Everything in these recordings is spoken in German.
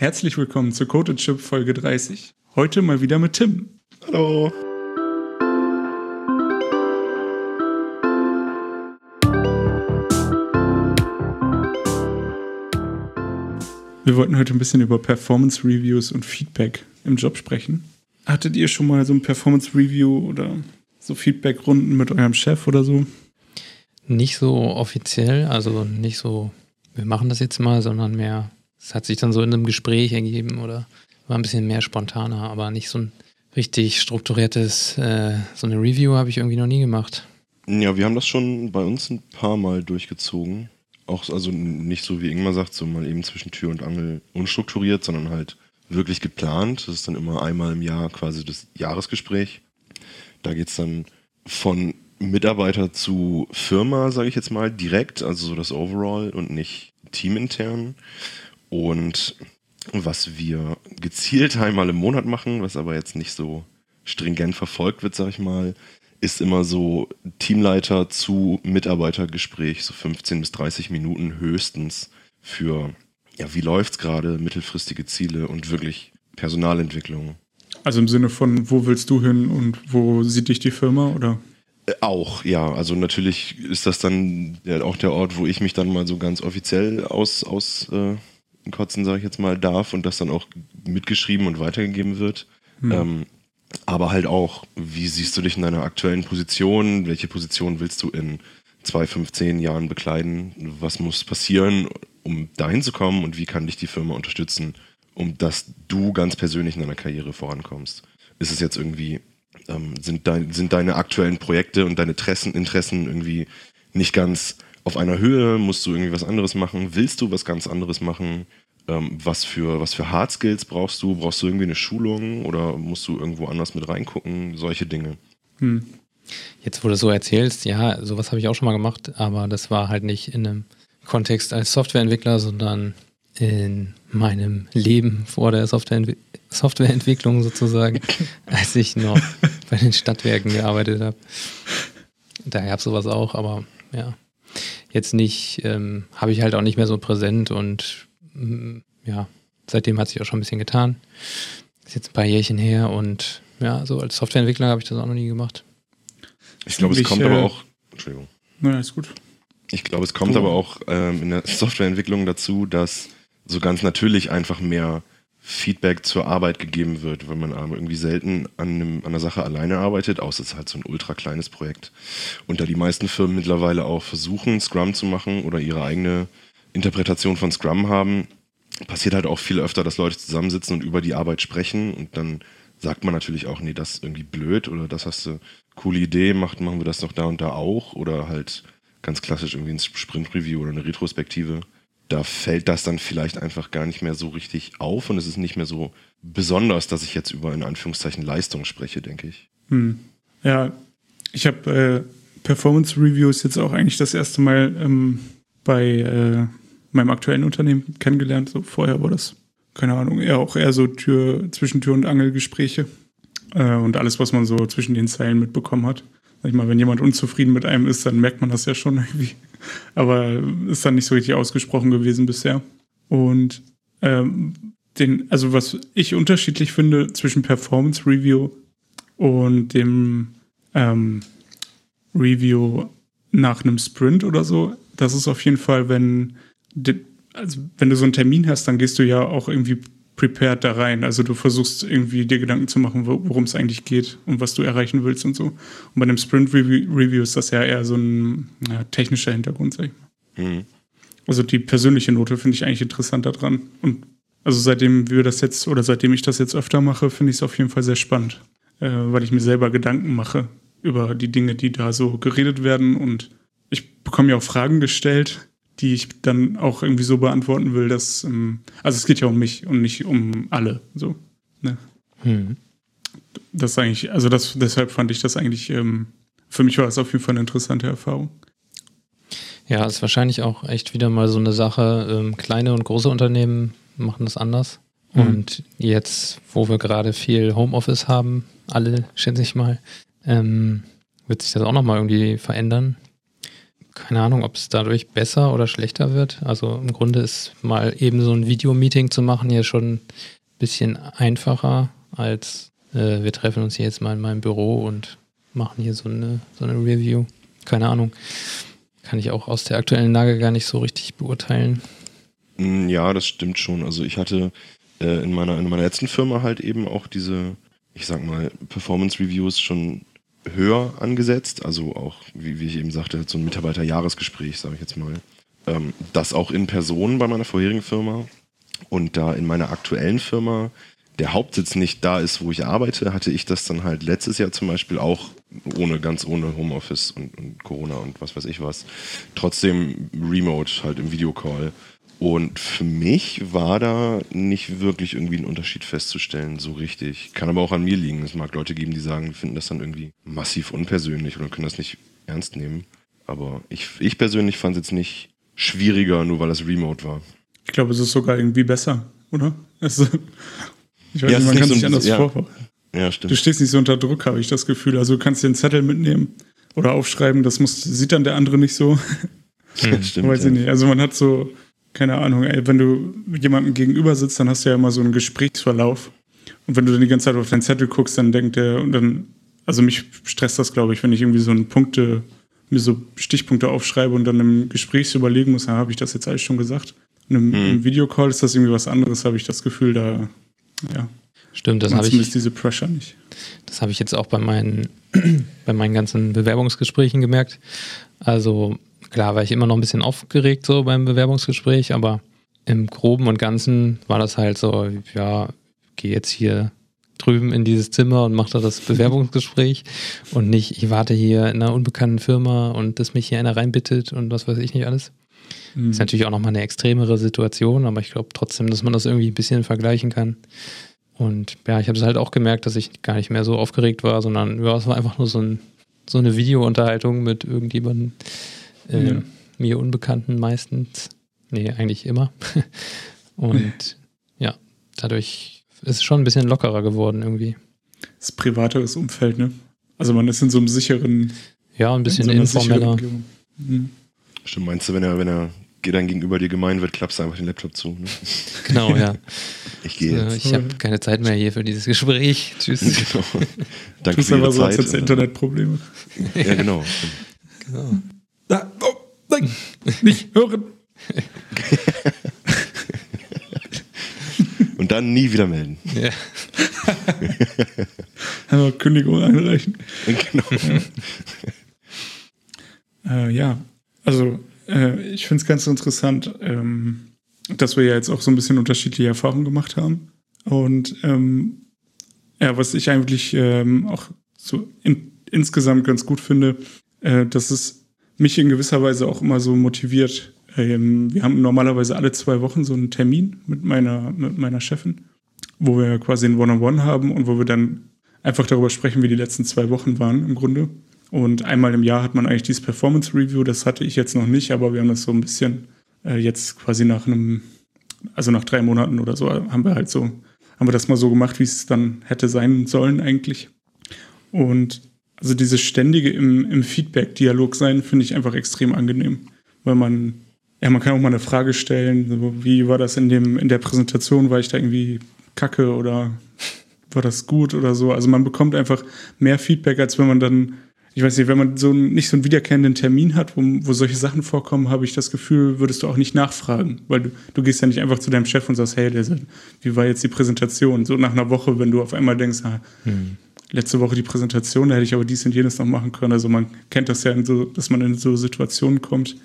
Herzlich willkommen zu Code Chip Folge 30. Heute mal wieder mit Tim. Hallo. Wir wollten heute ein bisschen über Performance Reviews und Feedback im Job sprechen. Hattet ihr schon mal so ein Performance Review oder so Feedback-Runden mit eurem Chef oder so? Nicht so offiziell, also nicht so, wir machen das jetzt mal, sondern mehr, es hat sich dann so in einem Gespräch ergeben oder war ein bisschen mehr spontaner, aber nicht so ein richtig strukturiertes, äh, so eine Review habe ich irgendwie noch nie gemacht. Ja, wir haben das schon bei uns ein paar Mal durchgezogen. Auch, also nicht so wie Ingmar sagt, so mal eben zwischen Tür und Angel unstrukturiert, sondern halt wirklich geplant. Das ist dann immer einmal im Jahr quasi das Jahresgespräch. Da geht es dann von Mitarbeiter zu Firma, sage ich jetzt mal, direkt, also so das Overall und nicht teamintern. Und was wir gezielt einmal im Monat machen, was aber jetzt nicht so stringent verfolgt wird, sage ich mal, ist immer so Teamleiter zu Mitarbeitergespräch, so 15 bis 30 Minuten höchstens für, ja, wie läuft's gerade, mittelfristige Ziele und wirklich Personalentwicklung. Also im Sinne von, wo willst du hin und wo sieht dich die Firma oder? Äh, auch, ja. Also natürlich ist das dann auch der Ort, wo ich mich dann mal so ganz offiziell aus, aus äh, kotzen, sage ich jetzt mal, darf und das dann auch mitgeschrieben und weitergegeben wird. Hm. Ähm, aber halt auch, wie siehst du dich in deiner aktuellen Position? Welche Position willst du in zwei, fünf, zehn Jahren bekleiden? Was muss passieren, um dahin zu kommen und wie kann dich die Firma unterstützen, um dass du ganz persönlich in deiner Karriere vorankommst? Ist es jetzt irgendwie, ähm, sind, dein, sind deine aktuellen Projekte und deine Interessen, Interessen irgendwie nicht ganz auf einer Höhe? Musst du irgendwie was anderes machen? Willst du was ganz anderes machen? Ähm, was, für, was für Hard Skills brauchst du? Brauchst du irgendwie eine Schulung oder musst du irgendwo anders mit reingucken? Solche Dinge. Hm. Jetzt, wo du so erzählst, ja, sowas habe ich auch schon mal gemacht, aber das war halt nicht in einem Kontext als Softwareentwickler, sondern in meinem Leben vor der Softwareentwi Softwareentwicklung sozusagen, als ich noch bei den Stadtwerken gearbeitet habe. Da gab es sowas auch, aber ja, jetzt nicht, ähm, habe ich halt auch nicht mehr so präsent und mm, ja, seitdem hat sich auch schon ein bisschen getan. Ist jetzt ein paar Jährchen her und ja, so als Softwareentwickler habe ich das auch noch nie gemacht. Ich glaube, es kommt äh, aber auch. Entschuldigung. Na, ist gut. Ich glaube, es kommt cool. aber auch ähm, in der Softwareentwicklung dazu, dass so ganz natürlich einfach mehr Feedback zur Arbeit gegeben wird, weil man irgendwie selten an, einem, an einer Sache alleine arbeitet, außer es ist halt so ein ultra kleines Projekt. Und da die meisten Firmen mittlerweile auch versuchen, Scrum zu machen oder ihre eigene Interpretation von Scrum haben, passiert halt auch viel öfter, dass Leute zusammensitzen und über die Arbeit sprechen und dann sagt man natürlich auch, nee, das ist irgendwie blöd oder das hast du coole Idee, macht, machen wir das doch da und da auch oder halt ganz klassisch irgendwie ein Sprint-Review oder eine Retrospektive da fällt das dann vielleicht einfach gar nicht mehr so richtig auf und es ist nicht mehr so besonders, dass ich jetzt über in Anführungszeichen Leistung spreche, denke ich. Hm. Ja, ich habe äh, Performance Reviews jetzt auch eigentlich das erste Mal ähm, bei äh, meinem aktuellen Unternehmen kennengelernt. So vorher war das, keine Ahnung, eher auch eher so Tür, zwischen Tür und Angelgespräche äh, und alles, was man so zwischen den Zeilen mitbekommen hat. Sag ich mal, wenn jemand unzufrieden mit einem ist, dann merkt man das ja schon irgendwie aber ist dann nicht so richtig ausgesprochen gewesen bisher. Und ähm, den, also was ich unterschiedlich finde zwischen Performance Review und dem ähm, Review nach einem Sprint oder so, das ist auf jeden Fall, wenn, also wenn du so einen Termin hast, dann gehst du ja auch irgendwie prepared da rein. Also du versuchst irgendwie dir Gedanken zu machen, worum es eigentlich geht und was du erreichen willst und so. Und bei einem Sprint Review, Review ist das ja eher so ein ja, technischer Hintergrund, sag ich mal. Mhm. Also die persönliche Note finde ich eigentlich interessant daran. Und also seitdem wir das jetzt oder seitdem ich das jetzt öfter mache, finde ich es auf jeden Fall sehr spannend, äh, weil ich mir selber Gedanken mache über die Dinge, die da so geredet werden und ich bekomme ja auch Fragen gestellt, die ich dann auch irgendwie so beantworten will, dass, ähm, also es geht ja um mich und nicht um alle, so. Ne? Hm. Das eigentlich, also das, deshalb fand ich das eigentlich, ähm, für mich war das auf jeden Fall eine interessante Erfahrung. Ja, ist wahrscheinlich auch echt wieder mal so eine Sache. Ähm, kleine und große Unternehmen machen das anders. Mhm. Und jetzt, wo wir gerade viel Homeoffice haben, alle schätze ich mal, ähm, wird sich das auch nochmal irgendwie verändern keine Ahnung, ob es dadurch besser oder schlechter wird. Also im Grunde ist mal eben so ein Videomeeting zu machen hier schon ein bisschen einfacher als äh, wir treffen uns hier jetzt mal in meinem Büro und machen hier so eine, so eine Review. Keine Ahnung. Kann ich auch aus der aktuellen Lage gar nicht so richtig beurteilen. Mm, ja, das stimmt schon. Also ich hatte äh, in, meiner, in meiner letzten Firma halt eben auch diese, ich sag mal, Performance-Reviews schon höher angesetzt. Also auch, wie, wie ich eben sagte, so ein Mitarbeiterjahresgespräch, sage ich jetzt mal. Ähm, das auch in Person bei meiner vorherigen Firma. Und da in meiner aktuellen Firma der Hauptsitz nicht da ist, wo ich arbeite, hatte ich das dann halt letztes Jahr zum Beispiel auch ohne, ganz ohne Homeoffice und, und Corona und was weiß ich was. Trotzdem remote, halt im Videocall. Und für mich war da nicht wirklich irgendwie ein Unterschied festzustellen, so richtig. Kann aber auch an mir liegen. Es mag Leute geben, die sagen, finden das dann irgendwie massiv unpersönlich oder können das nicht ernst nehmen. Aber ich, ich persönlich fand es jetzt nicht schwieriger, nur weil es remote war. Ich glaube, es ist sogar irgendwie besser, oder? Also, ich weiß ja, nicht, man kann sich so anders ja. vorstellen. Ja, stimmt. Du stehst nicht so unter Druck, habe ich das Gefühl. Also du kannst dir einen Zettel mitnehmen oder aufschreiben, das muss, sieht dann der andere nicht so. Ja, stimmt. weiß ich nicht. Also man hat so, keine Ahnung, ey, wenn du jemandem gegenüber sitzt, dann hast du ja immer so einen Gesprächsverlauf. Und wenn du dann die ganze Zeit auf deinen Zettel guckst, dann denkt der, und dann, also mich stresst das, glaube ich, wenn ich irgendwie so einen Punkte, mir so Stichpunkte aufschreibe und dann im Gespräch überlegen muss, habe ich das jetzt alles schon gesagt. Und im, hm. im Videocall ist das irgendwie was anderes, habe ich das Gefühl, da, ja, Stimmt, das habe ich. diese Pressure nicht. Das habe ich jetzt auch bei meinen, bei meinen ganzen Bewerbungsgesprächen gemerkt. Also klar war ich immer noch ein bisschen aufgeregt so beim Bewerbungsgespräch, aber im Groben und Ganzen war das halt so, ja, gehe jetzt hier drüben in dieses Zimmer und mache da das Bewerbungsgespräch und nicht, ich warte hier in einer unbekannten Firma und dass mich hier einer reinbittet und was weiß ich nicht alles. Mhm. Ist natürlich auch nochmal eine extremere Situation, aber ich glaube trotzdem, dass man das irgendwie ein bisschen vergleichen kann. Und ja, ich habe es halt auch gemerkt, dass ich gar nicht mehr so aufgeregt war, sondern ja, es war einfach nur so, ein, so eine Videounterhaltung mit irgendjemandem, äh, ja. mir Unbekannten meistens. Nee, eigentlich immer. Und ja, dadurch ist es schon ein bisschen lockerer geworden irgendwie. Das privateres Umfeld, ne? Also man ist in so einem sicheren. Ja, ein bisschen in so informeller. Mhm. Stimmt, meinst du, wenn er, wenn er dann gegenüber dir gemein wird, klappst du einfach den Laptop zu. Ne? Genau, ja. Ich gehe jetzt. Ich habe keine Zeit mehr hier für dieses Gespräch. Tschüss. Genau. Danke für aber so, Zeit. Als Internetprobleme. Ja, genau. genau. Da, oh, nein, nicht hören. Und dann nie wieder melden. Ja. Aber Kündigung einreichen. Genau. Ja, äh, ja. also äh, ich finde es ganz interessant, ähm, dass wir ja jetzt auch so ein bisschen unterschiedliche Erfahrungen gemacht haben. Und ähm, ja, was ich eigentlich ähm, auch so in, insgesamt ganz gut finde, äh, dass es mich in gewisser Weise auch immer so motiviert. Ähm, wir haben normalerweise alle zwei Wochen so einen Termin mit meiner, mit meiner Chefin, wo wir quasi ein One-on-One -on -One haben und wo wir dann einfach darüber sprechen, wie die letzten zwei Wochen waren im Grunde. Und einmal im Jahr hat man eigentlich dieses Performance Review. Das hatte ich jetzt noch nicht, aber wir haben das so ein bisschen äh, jetzt quasi nach einem, also nach drei Monaten oder so, haben wir halt so, haben wir das mal so gemacht, wie es dann hätte sein sollen eigentlich. Und also dieses ständige im, im Feedback-Dialog sein, finde ich einfach extrem angenehm, weil man ja, man kann auch mal eine Frage stellen, wie war das in dem in der Präsentation, war ich da irgendwie kacke oder war das gut oder so. Also man bekommt einfach mehr Feedback, als wenn man dann ich weiß nicht, wenn man so nicht so einen wiederkehrenden Termin hat, wo, wo solche Sachen vorkommen, habe ich das Gefühl, würdest du auch nicht nachfragen, weil du, du gehst ja nicht einfach zu deinem Chef und sagst, hey, der, wie war jetzt die Präsentation? So nach einer Woche, wenn du auf einmal denkst, ah, hm. Letzte Woche die Präsentation, da hätte ich aber dies und jenes noch machen können. Also man kennt das ja, so, dass man in so Situationen kommt,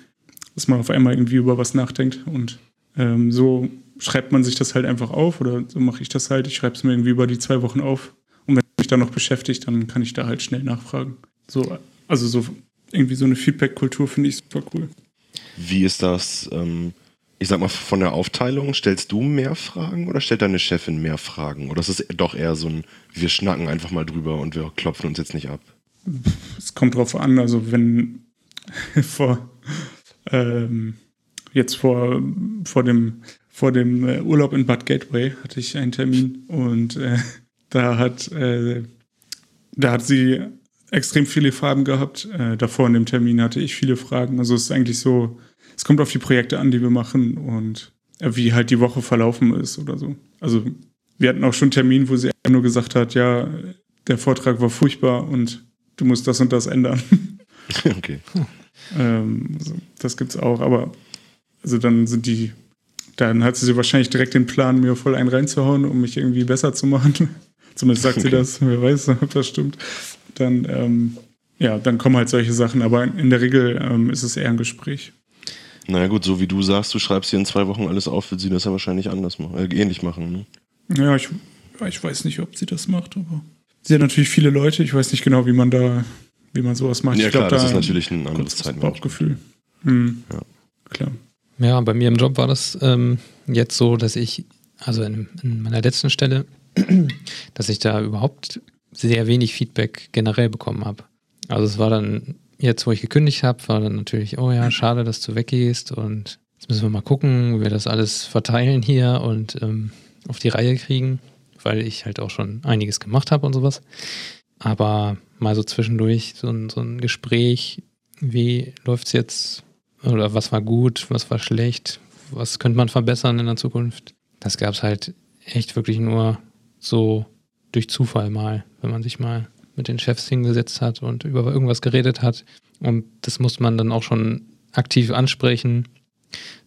dass man auf einmal irgendwie über was nachdenkt und ähm, so schreibt man sich das halt einfach auf oder so mache ich das halt. Ich schreibe es mir irgendwie über die zwei Wochen auf und wenn mich da noch beschäftigt, dann kann ich da halt schnell nachfragen. So, also so irgendwie so eine Feedback-Kultur finde ich super cool. Wie ist das, ähm, ich sag mal, von der Aufteilung? Stellst du mehr Fragen oder stellt deine Chefin mehr Fragen? Oder ist es doch eher so ein, wir schnacken einfach mal drüber und wir klopfen uns jetzt nicht ab? Es kommt drauf an, also wenn vor ähm, jetzt vor, vor dem, vor dem äh, Urlaub in Bad Gateway hatte ich einen Termin und äh, da hat äh, da hat sie extrem viele Farben gehabt. Äh, davor in dem Termin hatte ich viele Fragen. Also es ist eigentlich so, es kommt auf die Projekte an, die wir machen und äh, wie halt die Woche verlaufen ist oder so. Also wir hatten auch schon einen Termin, wo sie nur gesagt hat, ja, der Vortrag war furchtbar und du musst das und das ändern. Okay. ähm, also das gibt's auch, aber also dann sind die, dann hat sie wahrscheinlich direkt den Plan, mir voll einen reinzuhauen, um mich irgendwie besser zu machen. Zumindest sagt okay. sie das, wer weiß, ob das stimmt. Dann, ähm, ja, dann kommen halt solche Sachen, aber in der Regel ähm, ist es eher ein Gespräch. Naja gut, so wie du sagst, du schreibst hier in zwei Wochen alles auf, wird sie das ja wahrscheinlich anders machen, äh, ähnlich machen. Ne? Ja, ich, ich weiß nicht, ob sie das macht, aber sie hat natürlich viele Leute. Ich weiß nicht genau, wie man da, wie man sowas macht. Ja, ich klar, glaub, das ist natürlich ein anderes Zeitmanagement. Bauchgefühl. Hm. Ja. Klar. Ja, bei mir im Job war das ähm, jetzt so, dass ich, also in, in meiner letzten Stelle, dass ich da überhaupt sehr wenig Feedback generell bekommen habe. Also es war dann, jetzt wo ich gekündigt habe, war dann natürlich, oh ja, schade, dass du weggehst und jetzt müssen wir mal gucken, wie wir das alles verteilen hier und ähm, auf die Reihe kriegen, weil ich halt auch schon einiges gemacht habe und sowas. Aber mal so zwischendurch so ein, so ein Gespräch, wie läuft es jetzt oder was war gut, was war schlecht, was könnte man verbessern in der Zukunft. Das gab es halt echt wirklich nur so durch Zufall mal, wenn man sich mal mit den Chefs hingesetzt hat und über irgendwas geredet hat. Und das muss man dann auch schon aktiv ansprechen,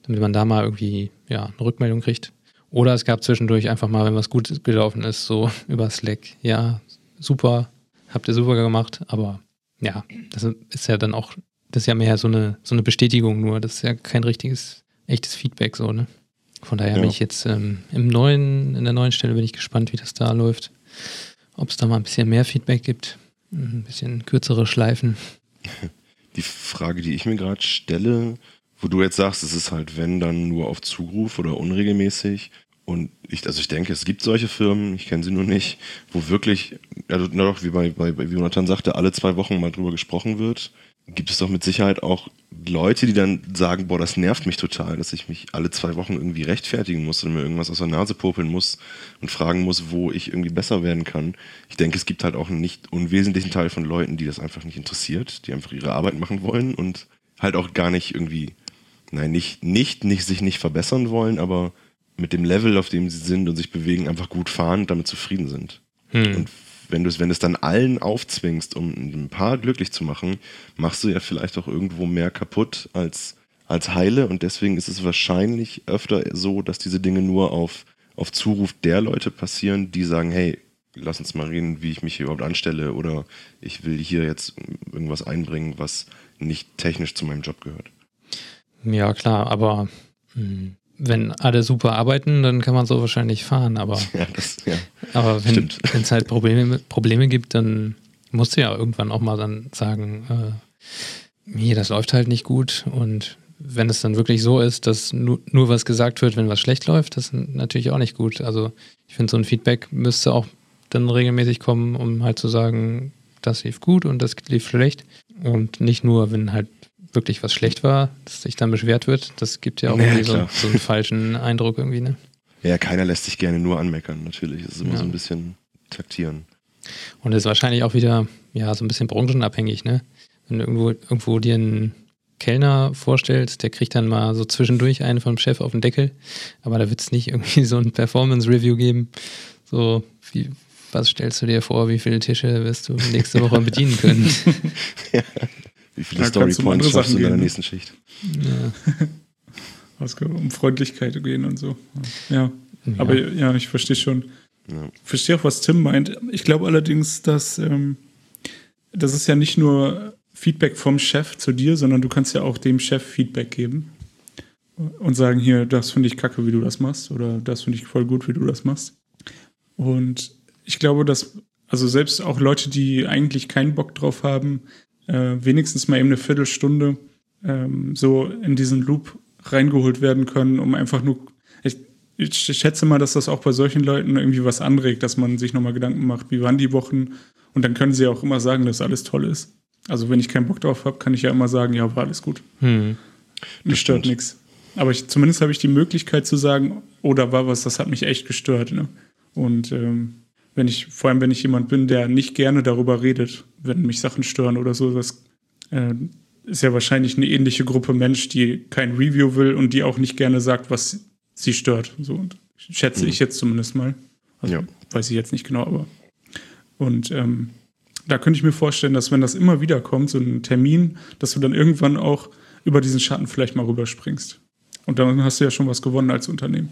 damit man da mal irgendwie ja, eine Rückmeldung kriegt. Oder es gab zwischendurch einfach mal, wenn was gut gelaufen ist, so über Slack. Ja, super, habt ihr super gemacht, aber ja, das ist ja dann auch, das ist ja mehr so eine, so eine Bestätigung nur. Das ist ja kein richtiges, echtes Feedback so, ne? Von daher ja. bin ich jetzt ähm, im neuen, in der neuen Stelle bin ich gespannt, wie das da läuft. Ob es da mal ein bisschen mehr Feedback gibt, ein bisschen kürzere Schleifen. Die Frage, die ich mir gerade stelle, wo du jetzt sagst, es ist halt, wenn, dann nur auf Zuruf oder unregelmäßig. Und ich, also ich denke, es gibt solche Firmen, ich kenne sie nur nicht, wo wirklich, also na doch, wie bei, bei, wie Jonathan sagte, alle zwei Wochen mal drüber gesprochen wird gibt es doch mit Sicherheit auch Leute, die dann sagen, boah, das nervt mich total, dass ich mich alle zwei Wochen irgendwie rechtfertigen muss und mir irgendwas aus der Nase popeln muss und fragen muss, wo ich irgendwie besser werden kann. Ich denke, es gibt halt auch einen nicht unwesentlichen Teil von Leuten, die das einfach nicht interessiert, die einfach ihre Arbeit machen wollen und halt auch gar nicht irgendwie, nein, nicht, nicht, nicht sich nicht verbessern wollen, aber mit dem Level, auf dem sie sind und sich bewegen, einfach gut fahren und damit zufrieden sind. Hm. Und wenn du es, wenn dann allen aufzwingst, um ein paar glücklich zu machen, machst du ja vielleicht auch irgendwo mehr kaputt als, als heile. Und deswegen ist es wahrscheinlich öfter so, dass diese Dinge nur auf, auf Zuruf der Leute passieren, die sagen, hey, lass uns mal reden, wie ich mich hier überhaupt anstelle oder ich will hier jetzt irgendwas einbringen, was nicht technisch zu meinem Job gehört. Ja, klar, aber hm, wenn alle super arbeiten, dann kann man so wahrscheinlich fahren, aber, ja, das, ja. aber wenn es halt Probleme, Probleme gibt, dann musst du ja irgendwann auch mal dann sagen, äh, hier, das läuft halt nicht gut und wenn es dann wirklich so ist, dass nur, nur was gesagt wird, wenn was schlecht läuft, das ist natürlich auch nicht gut. Also ich finde, so ein Feedback müsste auch dann regelmäßig kommen, um halt zu sagen, das lief gut und das lief schlecht. Und nicht nur, wenn halt wirklich was schlecht war, dass sich dann beschwert wird. Das gibt ja auch naja, irgendwie so, so, einen falschen Eindruck irgendwie, ne? Ja, keiner lässt sich gerne nur anmeckern, natürlich. Das ist immer ja. so ein bisschen taktieren. Und das ist wahrscheinlich auch wieder, ja, so ein bisschen branchenabhängig, ne? Wenn du irgendwo, irgendwo dir einen Kellner vorstellst, der kriegt dann mal so zwischendurch einen vom Chef auf den Deckel, aber da wird es nicht irgendwie so ein Performance-Review geben. So, wie, was stellst du dir vor, wie viele Tische wirst du nächste Woche bedienen können? ja. Wie viele Story Points schaffst du in deiner ne? nächsten Schicht? Ja. um Freundlichkeit gehen und so. Ja. ja. Aber ja, ich verstehe schon. Ja. Ich verstehe auch, was Tim meint. Ich glaube allerdings, dass ähm, das ist ja nicht nur Feedback vom Chef zu dir, sondern du kannst ja auch dem Chef Feedback geben und sagen, hier, das finde ich kacke, wie du das machst, oder das finde ich voll gut, wie du das machst. Und ich glaube, dass, also selbst auch Leute, die eigentlich keinen Bock drauf haben, äh, wenigstens mal eben eine Viertelstunde ähm, so in diesen Loop reingeholt werden können, um einfach nur. Ich, ich schätze mal, dass das auch bei solchen Leuten irgendwie was anregt, dass man sich nochmal Gedanken macht, wie waren die Wochen. Und dann können sie auch immer sagen, dass alles toll ist. Also wenn ich keinen Bock drauf habe, kann ich ja immer sagen, ja, war alles gut. Hm. Mich stört nichts. Aber ich, zumindest habe ich die Möglichkeit zu sagen, oh, da war was, das hat mich echt gestört. Ne? Und ähm, wenn ich, vor allem wenn ich jemand bin, der nicht gerne darüber redet, wenn mich Sachen stören oder so. Das äh, ist ja wahrscheinlich eine ähnliche Gruppe Mensch, die kein Review will und die auch nicht gerne sagt, was sie stört. So schätze mhm. ich jetzt zumindest mal. Also, ja. Weiß ich jetzt nicht genau, aber. Und ähm, da könnte ich mir vorstellen, dass wenn das immer wieder kommt, so ein Termin, dass du dann irgendwann auch über diesen Schatten vielleicht mal rüberspringst. Und dann hast du ja schon was gewonnen als Unternehmen.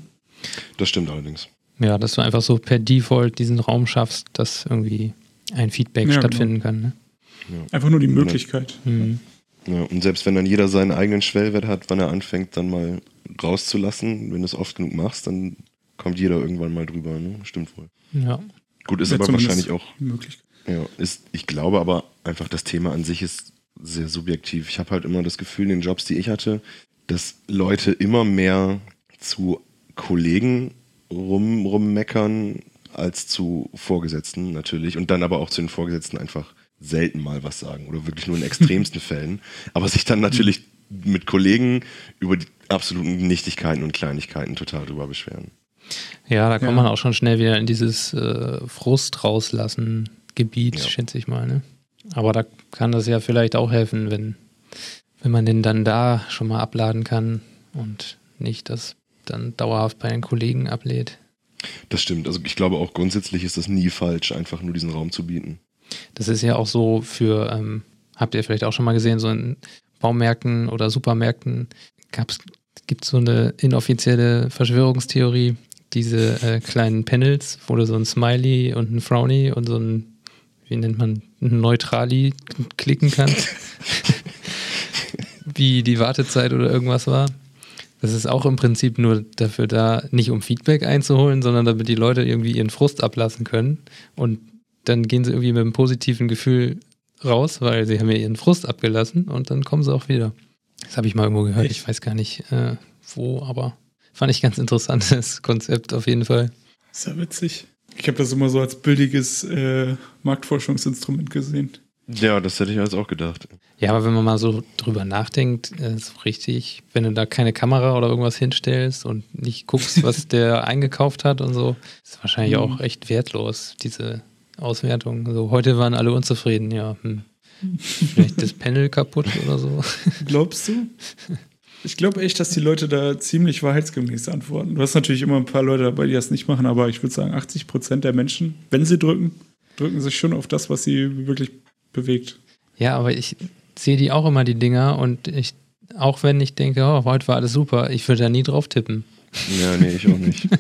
Das stimmt allerdings. Ja, dass du einfach so per Default diesen Raum schaffst, dass irgendwie ein Feedback ja, genau. stattfinden genau. kann. Ne? Ja. Einfach nur die Möglichkeit. Mhm. Ja, und selbst wenn dann jeder seinen eigenen Schwellwert hat, wann er anfängt, dann mal rauszulassen, wenn du es oft genug machst, dann kommt jeder irgendwann mal drüber. Ne? Stimmt wohl. Ja. Gut, ist aber wahrscheinlich auch. Möglich. Ja, ist, ich glaube aber einfach, das Thema an sich ist sehr subjektiv. Ich habe halt immer das Gefühl in den Jobs, die ich hatte, dass Leute immer mehr zu Kollegen rum, rummeckern als zu Vorgesetzten natürlich und dann aber auch zu den Vorgesetzten einfach selten mal was sagen oder wirklich nur in extremsten Fällen, aber sich dann natürlich mit Kollegen über die absoluten Nichtigkeiten und Kleinigkeiten total drüber beschweren. Ja, da kommt ja. man auch schon schnell wieder in dieses äh, Frust rauslassen Gebiet, ja. schätze ich mal. Ne? Aber da kann das ja vielleicht auch helfen, wenn, wenn man den dann da schon mal abladen kann und nicht das dann dauerhaft bei den Kollegen ablädt. Das stimmt. Also ich glaube auch grundsätzlich ist das nie falsch, einfach nur diesen Raum zu bieten. Das ist ja auch so für, ähm, habt ihr vielleicht auch schon mal gesehen, so in Baumärkten oder Supermärkten gibt es so eine inoffizielle Verschwörungstheorie, diese äh, kleinen Panels, wo du so ein Smiley und ein Frowny und so ein, wie nennt man, ein Neutrali klicken kannst. wie die Wartezeit oder irgendwas war. Das ist auch im Prinzip nur dafür da, nicht um Feedback einzuholen, sondern damit die Leute irgendwie ihren Frust ablassen können. Und dann gehen sie irgendwie mit einem positiven Gefühl raus, weil sie haben ja ihren Frust abgelassen und dann kommen sie auch wieder. Das habe ich mal irgendwo gehört. Echt? Ich weiß gar nicht äh, wo, aber fand ich ganz interessantes Konzept auf jeden Fall. Ist ja witzig. Ich habe das immer so als billiges äh, Marktforschungsinstrument gesehen. Ja, das hätte ich jetzt auch gedacht. Ja, aber wenn man mal so drüber nachdenkt, äh, so richtig, wenn du da keine Kamera oder irgendwas hinstellst und nicht guckst, was der eingekauft hat und so, ist wahrscheinlich mhm. auch echt wertlos, diese Auswertung. So, heute waren alle unzufrieden, ja. Hm. Vielleicht das Panel kaputt oder so. Glaubst du? Ich glaube echt, dass die Leute da ziemlich wahrheitsgemäß antworten. Du hast natürlich immer ein paar Leute dabei, die das nicht machen, aber ich würde sagen, 80 Prozent der Menschen, wenn sie drücken, drücken sich schon auf das, was sie wirklich bewegt. Ja, aber ich sehe die auch immer, die Dinger, und ich, auch wenn ich denke, oh, heute war alles super, ich würde da nie drauf tippen. Ja, nee, ich auch nicht.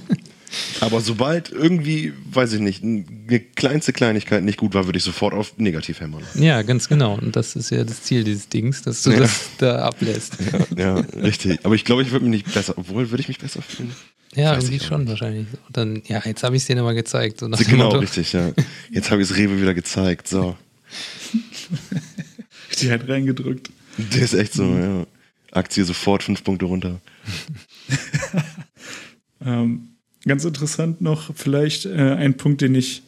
Aber sobald irgendwie, weiß ich nicht, eine kleinste Kleinigkeit nicht gut war, würde ich sofort auf negativ hämmern. Ja, ganz genau. Und das ist ja das Ziel dieses Dings, dass du ja. das da ablässt. Ja, ja richtig. Aber ich glaube, ich würde mich nicht besser, obwohl würde ich mich besser fühlen. Ja, irgendwie schon nicht. wahrscheinlich. Und dann, ja, jetzt habe ich es dir nochmal gezeigt. So genau, richtig, ja. Jetzt habe ich es Rewe wieder gezeigt. So. Die hat reingedrückt. Der ist echt so, ja. Aktie sofort fünf Punkte runter. ähm, ganz interessant noch, vielleicht äh, ein Punkt, den ich,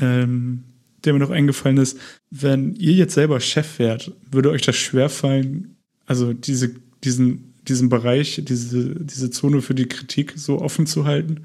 ähm, der mir noch eingefallen ist. Wenn ihr jetzt selber Chef wärt, würde euch das schwerfallen, also diese, diesen, diesen Bereich, diese, diese Zone für die Kritik so offen zu halten?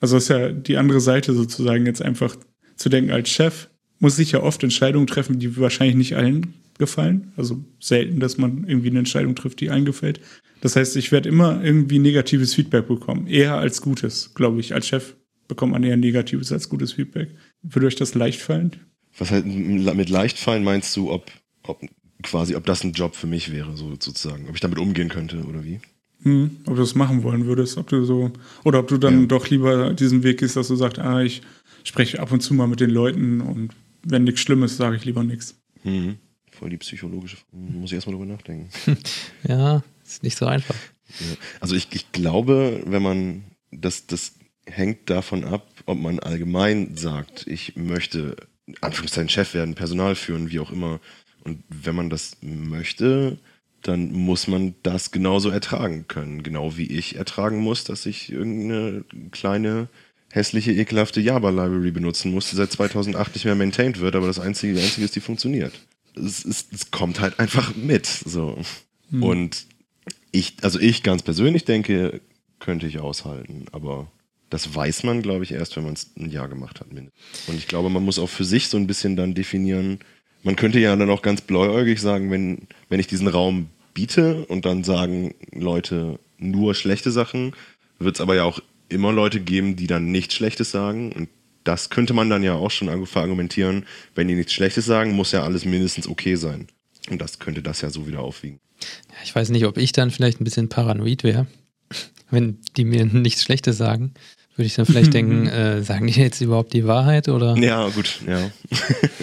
Also das ist ja die andere Seite sozusagen, jetzt einfach zu denken, als Chef muss ich ja oft Entscheidungen treffen, die wahrscheinlich nicht allen gefallen. Also selten, dass man irgendwie eine Entscheidung trifft, die allen gefällt. Das heißt, ich werde immer irgendwie negatives Feedback bekommen. Eher als gutes, glaube ich. Als Chef bekommt man eher negatives als gutes Feedback. Würde euch das leicht fallen? Was halt mit leicht fallen meinst du, ob, ob quasi, ob das ein Job für mich wäre, so sozusagen. Ob ich damit umgehen könnte oder wie? Hm, ob du das machen wollen würdest, ob du so, oder ob du dann ja. doch lieber diesen Weg gehst, dass du sagst, ah, ich spreche ab und zu mal mit den Leuten und wenn nichts Schlimmes, sage ich lieber nichts. Mhm. Voll die psychologische, muss ich erstmal drüber nachdenken. ja, ist nicht so einfach. Also ich, ich glaube, wenn man, das, das hängt davon ab, ob man allgemein sagt, ich möchte, Anführungszeichen, Chef werden, Personal führen, wie auch immer. Und wenn man das möchte, dann muss man das genauso ertragen können. Genau wie ich ertragen muss, dass ich irgendeine kleine, hässliche, ekelhafte Java-Library benutzen muss, die seit 2008 nicht mehr maintained wird, aber das Einzige, das Einzige ist, die funktioniert. Es, es, es kommt halt einfach mit. So. Hm. Und ich, also ich ganz persönlich denke, könnte ich aushalten, aber das weiß man, glaube ich, erst, wenn man es ein Jahr gemacht hat. Und ich glaube, man muss auch für sich so ein bisschen dann definieren, man könnte ja dann auch ganz bläuäugig sagen, wenn, wenn ich diesen Raum biete und dann sagen Leute nur schlechte Sachen, wird es aber ja auch immer Leute geben, die dann nichts Schlechtes sagen. Und das könnte man dann ja auch schon argumentieren, wenn die nichts Schlechtes sagen, muss ja alles mindestens okay sein. Und das könnte das ja so wieder aufwiegen. Ja, ich weiß nicht, ob ich dann vielleicht ein bisschen paranoid wäre, wenn die mir nichts Schlechtes sagen. Würde ich dann vielleicht denken, äh, sagen die jetzt überhaupt die Wahrheit oder? Ja, gut, ja.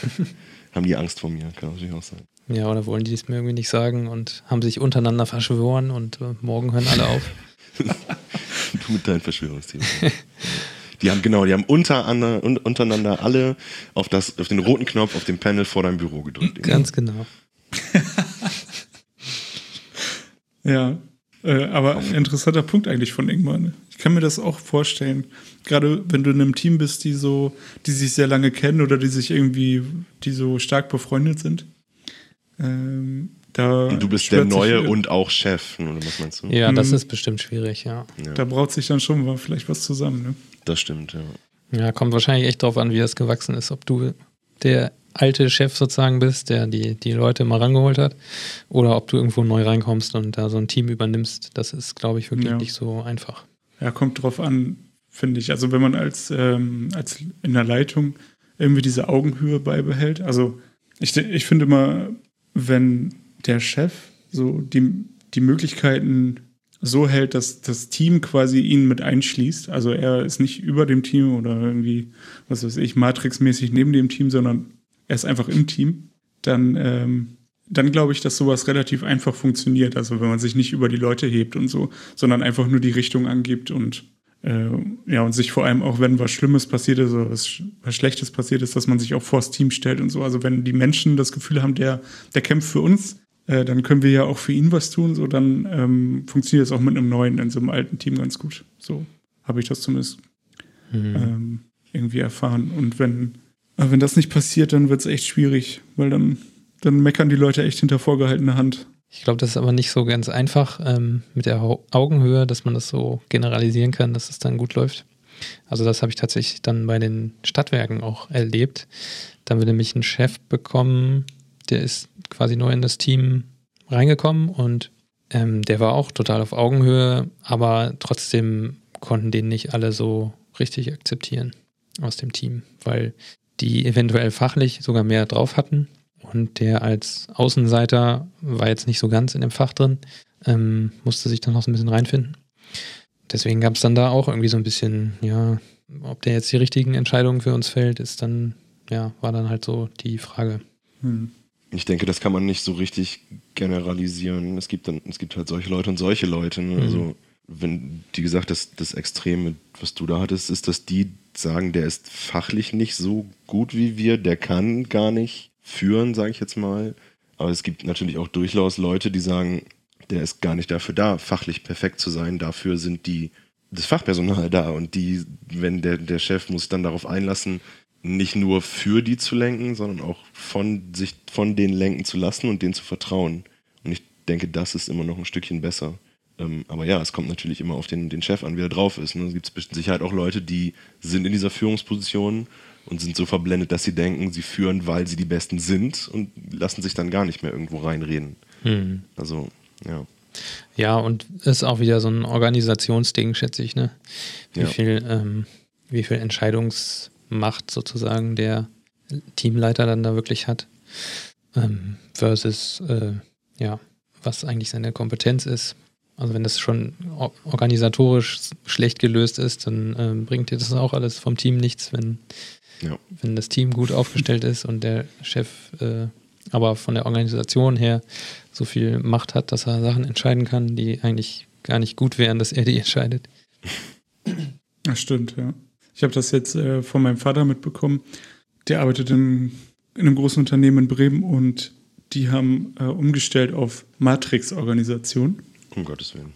haben die Angst vor mir, kann natürlich auch sein. Ja, oder wollen die es mir irgendwie nicht sagen und haben sich untereinander verschworen und äh, morgen hören alle auf. Du mit deinen Verschwörungstheorien. Die haben genau, die haben unter, untereinander alle auf, das, auf den roten Knopf auf dem Panel vor deinem Büro gedrückt. Ganz genau. ja, äh, aber ein interessanter Punkt eigentlich von Ingmar. Ne? Ich kann mir das auch vorstellen. Gerade wenn du in einem Team bist, die so, die sich sehr lange kennen oder die sich irgendwie, die so stark befreundet sind. Ähm, da und du bist der Neue und auch Chef, oder was meinst du? Ja, das mhm. ist bestimmt schwierig, ja. ja. Da braut sich dann schon mal vielleicht was zusammen, ne? Das stimmt, ja. Ja, kommt wahrscheinlich echt drauf an, wie es gewachsen ist. Ob du der alte Chef sozusagen bist, der die, die Leute mal rangeholt hat, oder ob du irgendwo neu reinkommst und da so ein Team übernimmst. Das ist, glaube ich, wirklich ja. nicht so einfach. Ja, kommt drauf an, finde ich. Also wenn man als, ähm, als in der Leitung irgendwie diese Augenhöhe beibehält. Also ich, ich finde immer, wenn der Chef so die, die Möglichkeiten so hält, dass das Team quasi ihn mit einschließt. Also er ist nicht über dem Team oder irgendwie, was weiß ich, Matrix-mäßig neben dem Team, sondern er ist einfach im Team. Dann, ähm, dann glaube ich, dass sowas relativ einfach funktioniert. Also wenn man sich nicht über die Leute hebt und so, sondern einfach nur die Richtung angibt und äh, ja, und sich vor allem auch, wenn was Schlimmes passiert ist oder was, was Schlechtes passiert ist, dass man sich auch vors Team stellt und so. Also wenn die Menschen das Gefühl haben, der, der kämpft für uns, äh, dann können wir ja auch für ihn was tun. So, dann ähm, funktioniert es auch mit einem neuen in so einem alten Team ganz gut. So habe ich das zumindest mhm. ähm, irgendwie erfahren. Und wenn, äh, wenn das nicht passiert, dann wird es echt schwierig, weil dann, dann meckern die Leute echt hinter vorgehaltener Hand. Ich glaube, das ist aber nicht so ganz einfach ähm, mit der Augenhöhe, dass man das so generalisieren kann, dass es dann gut läuft. Also das habe ich tatsächlich dann bei den Stadtwerken auch erlebt. Da haben wir nämlich einen Chef bekommen, der ist quasi neu in das Team reingekommen und ähm, der war auch total auf Augenhöhe, aber trotzdem konnten den nicht alle so richtig akzeptieren aus dem Team, weil die eventuell fachlich sogar mehr drauf hatten und der als Außenseiter war jetzt nicht so ganz in dem Fach drin, ähm, musste sich dann noch so ein bisschen reinfinden. Deswegen gab es dann da auch irgendwie so ein bisschen, ja, ob der jetzt die richtigen Entscheidungen für uns fällt, ist dann, ja, war dann halt so die Frage. Hm ich denke, das kann man nicht so richtig generalisieren. Es gibt dann, es gibt halt solche Leute und solche Leute. Ne? Also, mhm. Also, wenn, wie gesagt, das, das Extreme, was du da hattest, ist, dass die sagen, der ist fachlich nicht so gut wie wir, der kann gar nicht führen, sage ich jetzt mal. Aber es gibt natürlich auch durchaus Leute, die sagen, der ist gar nicht dafür da, fachlich perfekt zu sein. Dafür sind die das Fachpersonal da und die, wenn der, der Chef muss dann darauf einlassen, nicht nur für die zu lenken, sondern auch von sich von denen lenken zu lassen und denen zu vertrauen. Und ich denke, das ist immer noch ein Stückchen besser. Ähm, aber ja, es kommt natürlich immer auf den, den Chef an, wie er drauf ist. Ne? Es gibt mit Sicherheit auch Leute, die sind in dieser Führungsposition und sind so verblendet, dass sie denken, sie führen, weil sie die Besten sind und lassen sich dann gar nicht mehr irgendwo reinreden. Hm. Also, ja. Ja, und ist auch wieder so ein Organisationsding, schätze ich, ne? Wie ja. viel, ähm, wie viel Entscheidungs- Macht sozusagen der Teamleiter dann da wirklich hat, ähm, versus äh, ja, was eigentlich seine Kompetenz ist. Also wenn das schon organisatorisch schlecht gelöst ist, dann äh, bringt dir das auch alles vom Team nichts, wenn, ja. wenn das Team gut aufgestellt ist und der Chef äh, aber von der Organisation her so viel Macht hat, dass er Sachen entscheiden kann, die eigentlich gar nicht gut wären, dass er die entscheidet. Das stimmt, ja. Ich habe das jetzt äh, von meinem Vater mitbekommen. Der arbeitet in, in, einem großen Unternehmen in Bremen und die haben äh, umgestellt auf Matrix-Organisation. Um Gottes Willen.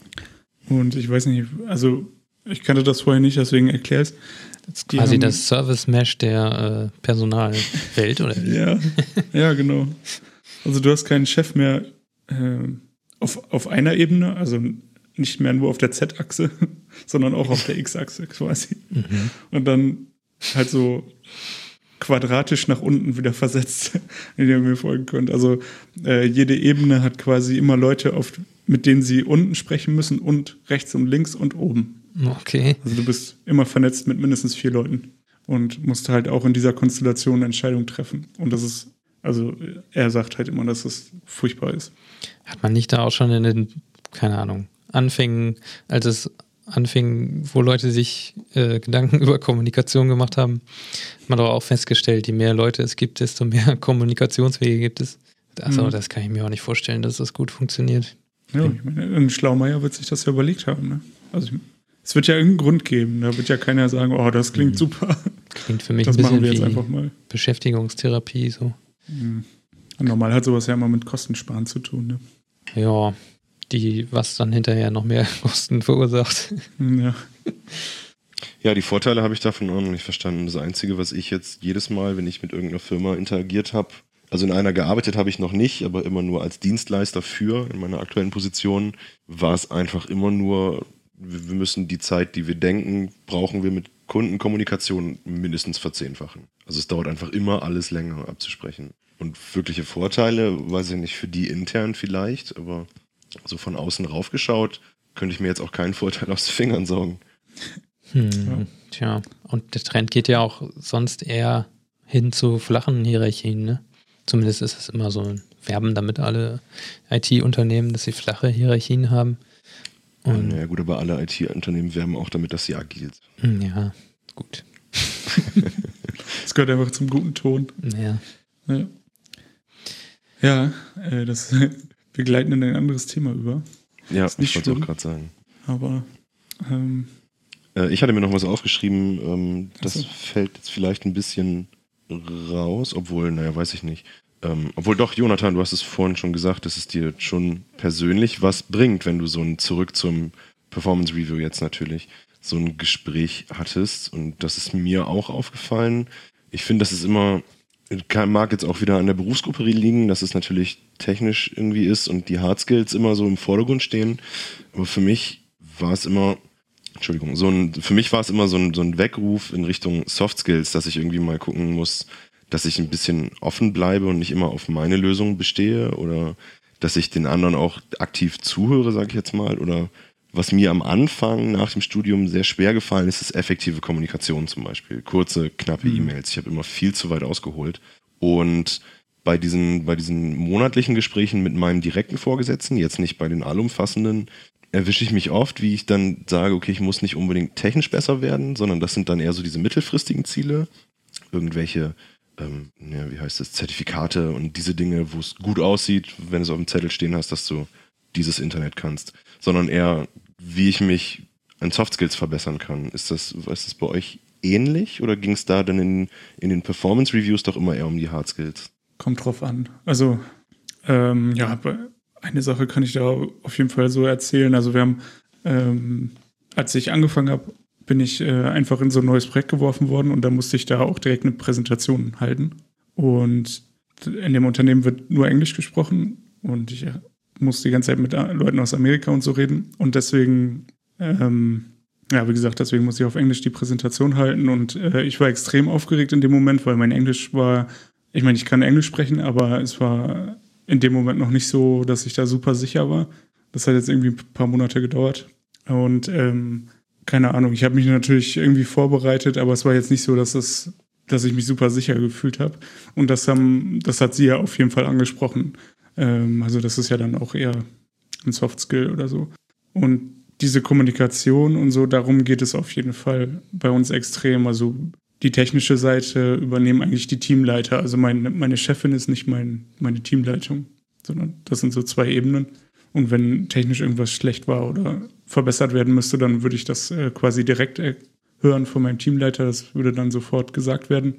Und ich weiß nicht, also ich kannte das vorher nicht, deswegen erkläre es. Quasi haben, das Service-Mesh der äh, Personalwelt, oder? ja, ja, genau. Also du hast keinen Chef mehr äh, auf, auf einer Ebene, also nicht mehr nur auf der Z-Achse, sondern auch auf der X-Achse quasi. Mhm. Und dann halt so quadratisch nach unten wieder versetzt, wenn ihr mir folgen könnt. Also äh, jede Ebene hat quasi immer Leute, auf, mit denen sie unten sprechen müssen und rechts und links und oben. Okay. Also du bist immer vernetzt mit mindestens vier Leuten und musst halt auch in dieser Konstellation Entscheidungen treffen. Und das ist, also er sagt halt immer, dass es furchtbar ist. Hat man nicht da auch schon in den, keine Ahnung, Anfängen, als es anfing, wo Leute sich äh, Gedanken über Kommunikation gemacht haben, hat man doch auch festgestellt, je mehr Leute es gibt, desto mehr Kommunikationswege gibt es. Also mhm. das kann ich mir auch nicht vorstellen, dass das gut funktioniert. Ja, ich meine, ein Schlaumeier wird sich das ja überlegt haben. Ne? Also es wird ja irgendeinen Grund geben. Da wird ja keiner sagen, oh, das klingt mhm. super. Klingt für mich das ein bisschen machen wir jetzt einfach mal. Beschäftigungstherapie so. Mhm. Normal hat sowas ja immer mit Kostensparen zu tun. Ne? Ja, die, was dann hinterher noch mehr Kosten verursacht. Ja. Ja, die Vorteile habe ich davon auch noch nicht verstanden. Das Einzige, was ich jetzt jedes Mal, wenn ich mit irgendeiner Firma interagiert habe, also in einer gearbeitet habe ich noch nicht, aber immer nur als Dienstleister für, in meiner aktuellen Position, war es einfach immer nur, wir müssen die Zeit, die wir denken, brauchen wir mit Kundenkommunikation mindestens verzehnfachen. Also es dauert einfach immer alles länger abzusprechen. Und wirkliche Vorteile, weiß ich nicht, für die intern vielleicht, aber so von außen raufgeschaut, könnte ich mir jetzt auch keinen Vorteil aus den Fingern saugen. Hm, ja. Tja, und der Trend geht ja auch sonst eher hin zu flachen Hierarchien, ne? Zumindest ist es immer so, werben damit alle IT-Unternehmen, dass sie flache Hierarchien haben. Und ja, gut, aber alle IT-Unternehmen werben auch damit, dass sie agil sind. Hm, ja, gut. das gehört einfach zum guten Ton. Ja. Ja, ja äh, das wir gleiten in ein anderes Thema über. Ja, ich wollte auch gerade sagen. Aber ähm, äh, ich hatte mir noch was aufgeschrieben, ähm, das so. fällt jetzt vielleicht ein bisschen raus, obwohl, naja, weiß ich nicht. Ähm, obwohl doch, Jonathan, du hast es vorhin schon gesagt, dass es dir schon persönlich was bringt, wenn du so ein zurück zum Performance Review jetzt natürlich so ein Gespräch hattest. Und das ist mir auch aufgefallen. Ich finde, das ist immer mag jetzt auch wieder an der Berufsgruppe liegen, dass es natürlich technisch irgendwie ist und die Hard Skills immer so im Vordergrund stehen. Aber für mich war es immer, Entschuldigung, so ein, für mich war es immer so ein, so ein Weckruf in Richtung Soft Skills, dass ich irgendwie mal gucken muss, dass ich ein bisschen offen bleibe und nicht immer auf meine Lösung bestehe oder dass ich den anderen auch aktiv zuhöre, sage ich jetzt mal, oder was mir am Anfang nach dem Studium sehr schwer gefallen ist, ist effektive Kommunikation zum Beispiel. Kurze, knappe mhm. E-Mails. Ich habe immer viel zu weit ausgeholt. Und bei diesen, bei diesen monatlichen Gesprächen mit meinem direkten Vorgesetzten, jetzt nicht bei den allumfassenden, erwische ich mich oft, wie ich dann sage, okay, ich muss nicht unbedingt technisch besser werden, sondern das sind dann eher so diese mittelfristigen Ziele. Irgendwelche, ähm, ja, wie heißt das, Zertifikate und diese Dinge, wo es gut aussieht, wenn du es auf dem Zettel stehen hast, dass du dieses Internet kannst, sondern eher, wie ich mich an Soft Skills verbessern kann. Ist das, ist das bei euch ähnlich oder ging es da dann in, in den Performance Reviews doch immer eher um die Hard Skills? Kommt drauf an. Also, ähm, ja, eine Sache kann ich da auf jeden Fall so erzählen. Also, wir haben, ähm, als ich angefangen habe, bin ich äh, einfach in so ein neues Projekt geworfen worden und da musste ich da auch direkt eine Präsentation halten. Und in dem Unternehmen wird nur Englisch gesprochen und ich muss die ganze Zeit mit Leuten aus Amerika und so reden. Und deswegen, ähm, ja, wie gesagt, deswegen muss ich auf Englisch die Präsentation halten. Und äh, ich war extrem aufgeregt in dem Moment, weil mein Englisch war, ich meine, ich kann Englisch sprechen, aber es war in dem Moment noch nicht so, dass ich da super sicher war. Das hat jetzt irgendwie ein paar Monate gedauert. Und ähm, keine Ahnung, ich habe mich natürlich irgendwie vorbereitet, aber es war jetzt nicht so, dass das dass ich mich super sicher gefühlt habe. Und das, haben, das hat sie ja auf jeden Fall angesprochen. Ähm, also das ist ja dann auch eher ein Soft Skill oder so. Und diese Kommunikation und so, darum geht es auf jeden Fall bei uns extrem. Also die technische Seite übernehmen eigentlich die Teamleiter. Also mein, meine Chefin ist nicht mein, meine Teamleitung, sondern das sind so zwei Ebenen. Und wenn technisch irgendwas schlecht war oder verbessert werden müsste, dann würde ich das äh, quasi direkt äh, hören von meinem Teamleiter. Das würde dann sofort gesagt werden.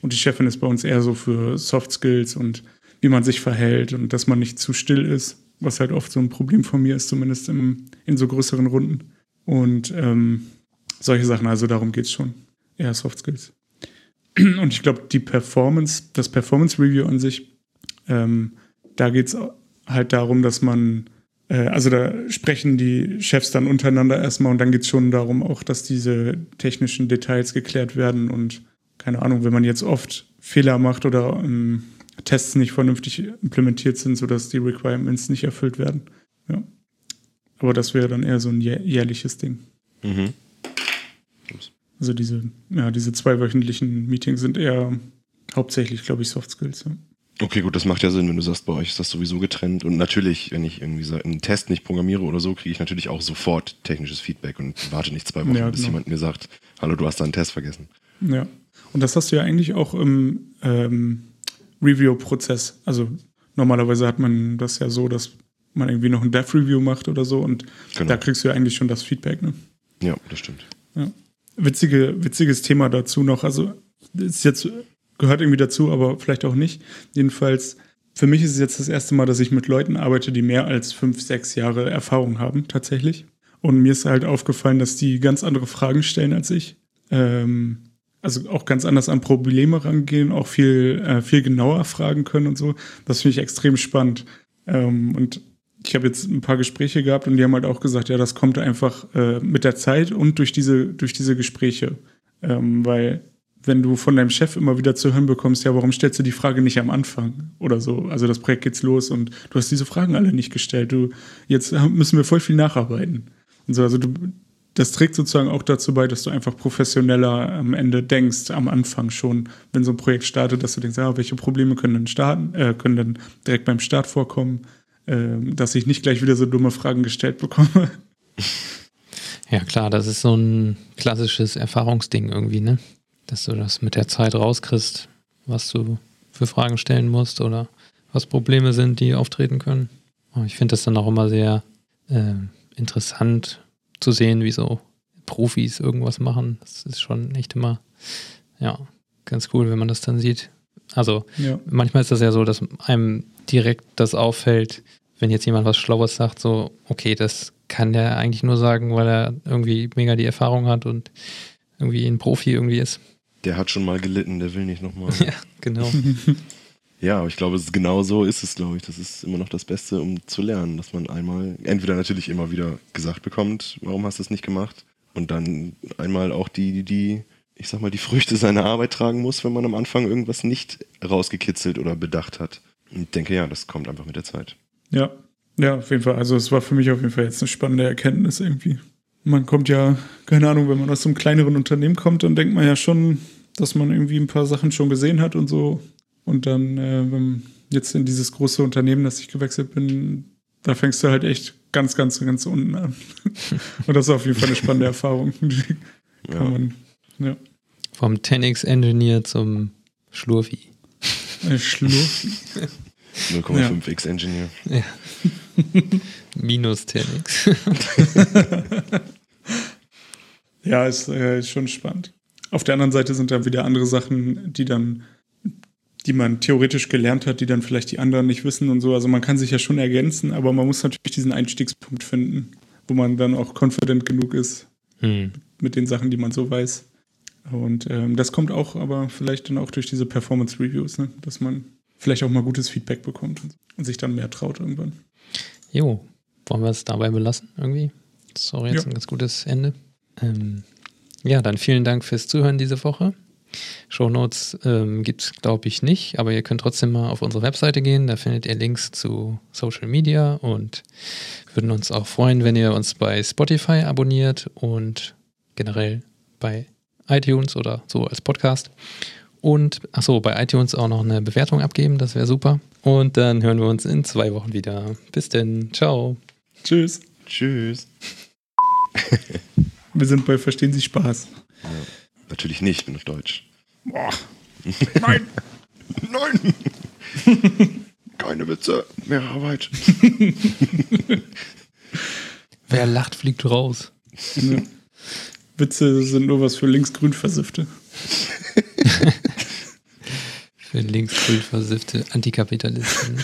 Und die Chefin ist bei uns eher so für Soft Skills und wie man sich verhält und dass man nicht zu still ist, was halt oft so ein Problem von mir ist, zumindest im, in so größeren Runden. Und ähm, solche Sachen, also darum geht es schon. Eher Soft Skills. Und ich glaube, die Performance, das Performance Review an sich, ähm, da geht es halt darum, dass man, äh, also da sprechen die Chefs dann untereinander erstmal und dann geht es schon darum auch, dass diese technischen Details geklärt werden und keine Ahnung, wenn man jetzt oft Fehler macht oder ähm, Tests nicht vernünftig implementiert sind, sodass die Requirements nicht erfüllt werden. Ja. Aber das wäre dann eher so ein jährliches Ding. Mhm. Also diese, ja, diese zweiwöchentlichen Meetings sind eher hauptsächlich, glaube ich, Soft Skills. Ja. Okay, gut, das macht ja Sinn, wenn du sagst, bei euch ist das sowieso getrennt. Und natürlich, wenn ich irgendwie einen Test nicht programmiere oder so, kriege ich natürlich auch sofort technisches Feedback und warte nicht zwei Wochen, ja, bis genau. jemand mir sagt, hallo, du hast da einen Test vergessen. Ja. Und das hast du ja eigentlich auch im ähm, Review-Prozess. Also normalerweise hat man das ja so, dass man irgendwie noch ein Dev-Review macht oder so und genau. da kriegst du ja eigentlich schon das Feedback. Ne? Ja, das stimmt. Ja. Witzige, witziges Thema dazu noch. Also ist jetzt gehört irgendwie dazu, aber vielleicht auch nicht. Jedenfalls, für mich ist es jetzt das erste Mal, dass ich mit Leuten arbeite, die mehr als fünf, sechs Jahre Erfahrung haben, tatsächlich. Und mir ist halt aufgefallen, dass die ganz andere Fragen stellen als ich. Ähm, also auch ganz anders an Probleme rangehen, auch viel, äh, viel genauer fragen können und so. Das finde ich extrem spannend. Ähm, und ich habe jetzt ein paar Gespräche gehabt und die haben halt auch gesagt, ja, das kommt einfach äh, mit der Zeit und durch diese, durch diese Gespräche. Ähm, weil wenn du von deinem Chef immer wieder zu hören bekommst, ja, warum stellst du die Frage nicht am Anfang oder so? Also das Projekt geht's los und du hast diese Fragen alle nicht gestellt. Du, jetzt müssen wir voll viel nacharbeiten. Und so, also du, das trägt sozusagen auch dazu bei, dass du einfach professioneller am Ende denkst, am Anfang schon, wenn so ein Projekt startet, dass du denkst, ja, welche Probleme können denn starten, äh, können denn direkt beim Start vorkommen? Ähm, dass ich nicht gleich wieder so dumme Fragen gestellt bekomme. Ja, klar, das ist so ein klassisches Erfahrungsding irgendwie, ne? Dass du das mit der Zeit rauskriegst, was du für Fragen stellen musst oder was Probleme sind, die auftreten können. Aber ich finde das dann auch immer sehr äh, interessant zu sehen, wie so Profis irgendwas machen. Das ist schon echt immer, ja, ganz cool, wenn man das dann sieht. Also ja. manchmal ist das ja so, dass einem direkt das auffällt, wenn jetzt jemand was Schlaues sagt, so, okay, das kann der eigentlich nur sagen, weil er irgendwie mega die Erfahrung hat und irgendwie ein Profi irgendwie ist. Der hat schon mal gelitten, der will nicht nochmal. Ja, genau. ja, aber ich glaube, genau so ist es, glaube ich. Das ist immer noch das Beste, um zu lernen, dass man einmal, entweder natürlich immer wieder gesagt bekommt, warum hast du es nicht gemacht? Und dann einmal auch die, die, ich sag mal, die Früchte seiner Arbeit tragen muss, wenn man am Anfang irgendwas nicht rausgekitzelt oder bedacht hat. Und ich denke, ja, das kommt einfach mit der Zeit. Ja, ja, auf jeden Fall. Also es war für mich auf jeden Fall jetzt eine spannende Erkenntnis irgendwie. Man kommt ja, keine Ahnung, wenn man aus einem kleineren Unternehmen kommt, dann denkt man ja schon, dass man irgendwie ein paar Sachen schon gesehen hat und so. Und dann, äh, jetzt in dieses große Unternehmen, das ich gewechselt bin, da fängst du halt echt ganz, ganz, ganz unten an. und das ist auf jeden Fall eine spannende Erfahrung. ja. Man, ja. Vom 10x-Engineer zum Schlurfi. Schlurfi. 0,5x Engineer. Ja. Minus 10x. ja, ist, äh, ist schon spannend. Auf der anderen Seite sind da wieder andere Sachen, die dann, die man theoretisch gelernt hat, die dann vielleicht die anderen nicht wissen und so. Also man kann sich ja schon ergänzen, aber man muss natürlich diesen Einstiegspunkt finden, wo man dann auch confident genug ist hm. mit den Sachen, die man so weiß. Und ähm, das kommt auch, aber vielleicht dann auch durch diese Performance Reviews, ne? dass man vielleicht auch mal gutes Feedback bekommt und sich dann mehr traut irgendwann. Jo, wollen wir es dabei belassen irgendwie? Auch jetzt ja. ein ganz gutes Ende. Ähm, ja, dann vielen Dank fürs Zuhören diese Woche. Shownotes ähm, gibt es, glaube ich, nicht, aber ihr könnt trotzdem mal auf unsere Webseite gehen. Da findet ihr Links zu Social Media und würden uns auch freuen, wenn ihr uns bei Spotify abonniert und generell bei iTunes oder so als Podcast. Und achso, bei iTunes auch noch eine Bewertung abgeben, das wäre super. Und dann hören wir uns in zwei Wochen wieder. Bis denn. Ciao. Tschüss. Tschüss. wir sind bei Verstehen Sie Spaß. Ja, natürlich nicht, ich bin auf Deutsch. Boah. Nein. Nein. Keine Witze, mehr Arbeit. Wer lacht, fliegt raus. Ja. Witze sind nur was für linksgrün Versiffte. Für linksgrün versiffte Antikapitalisten.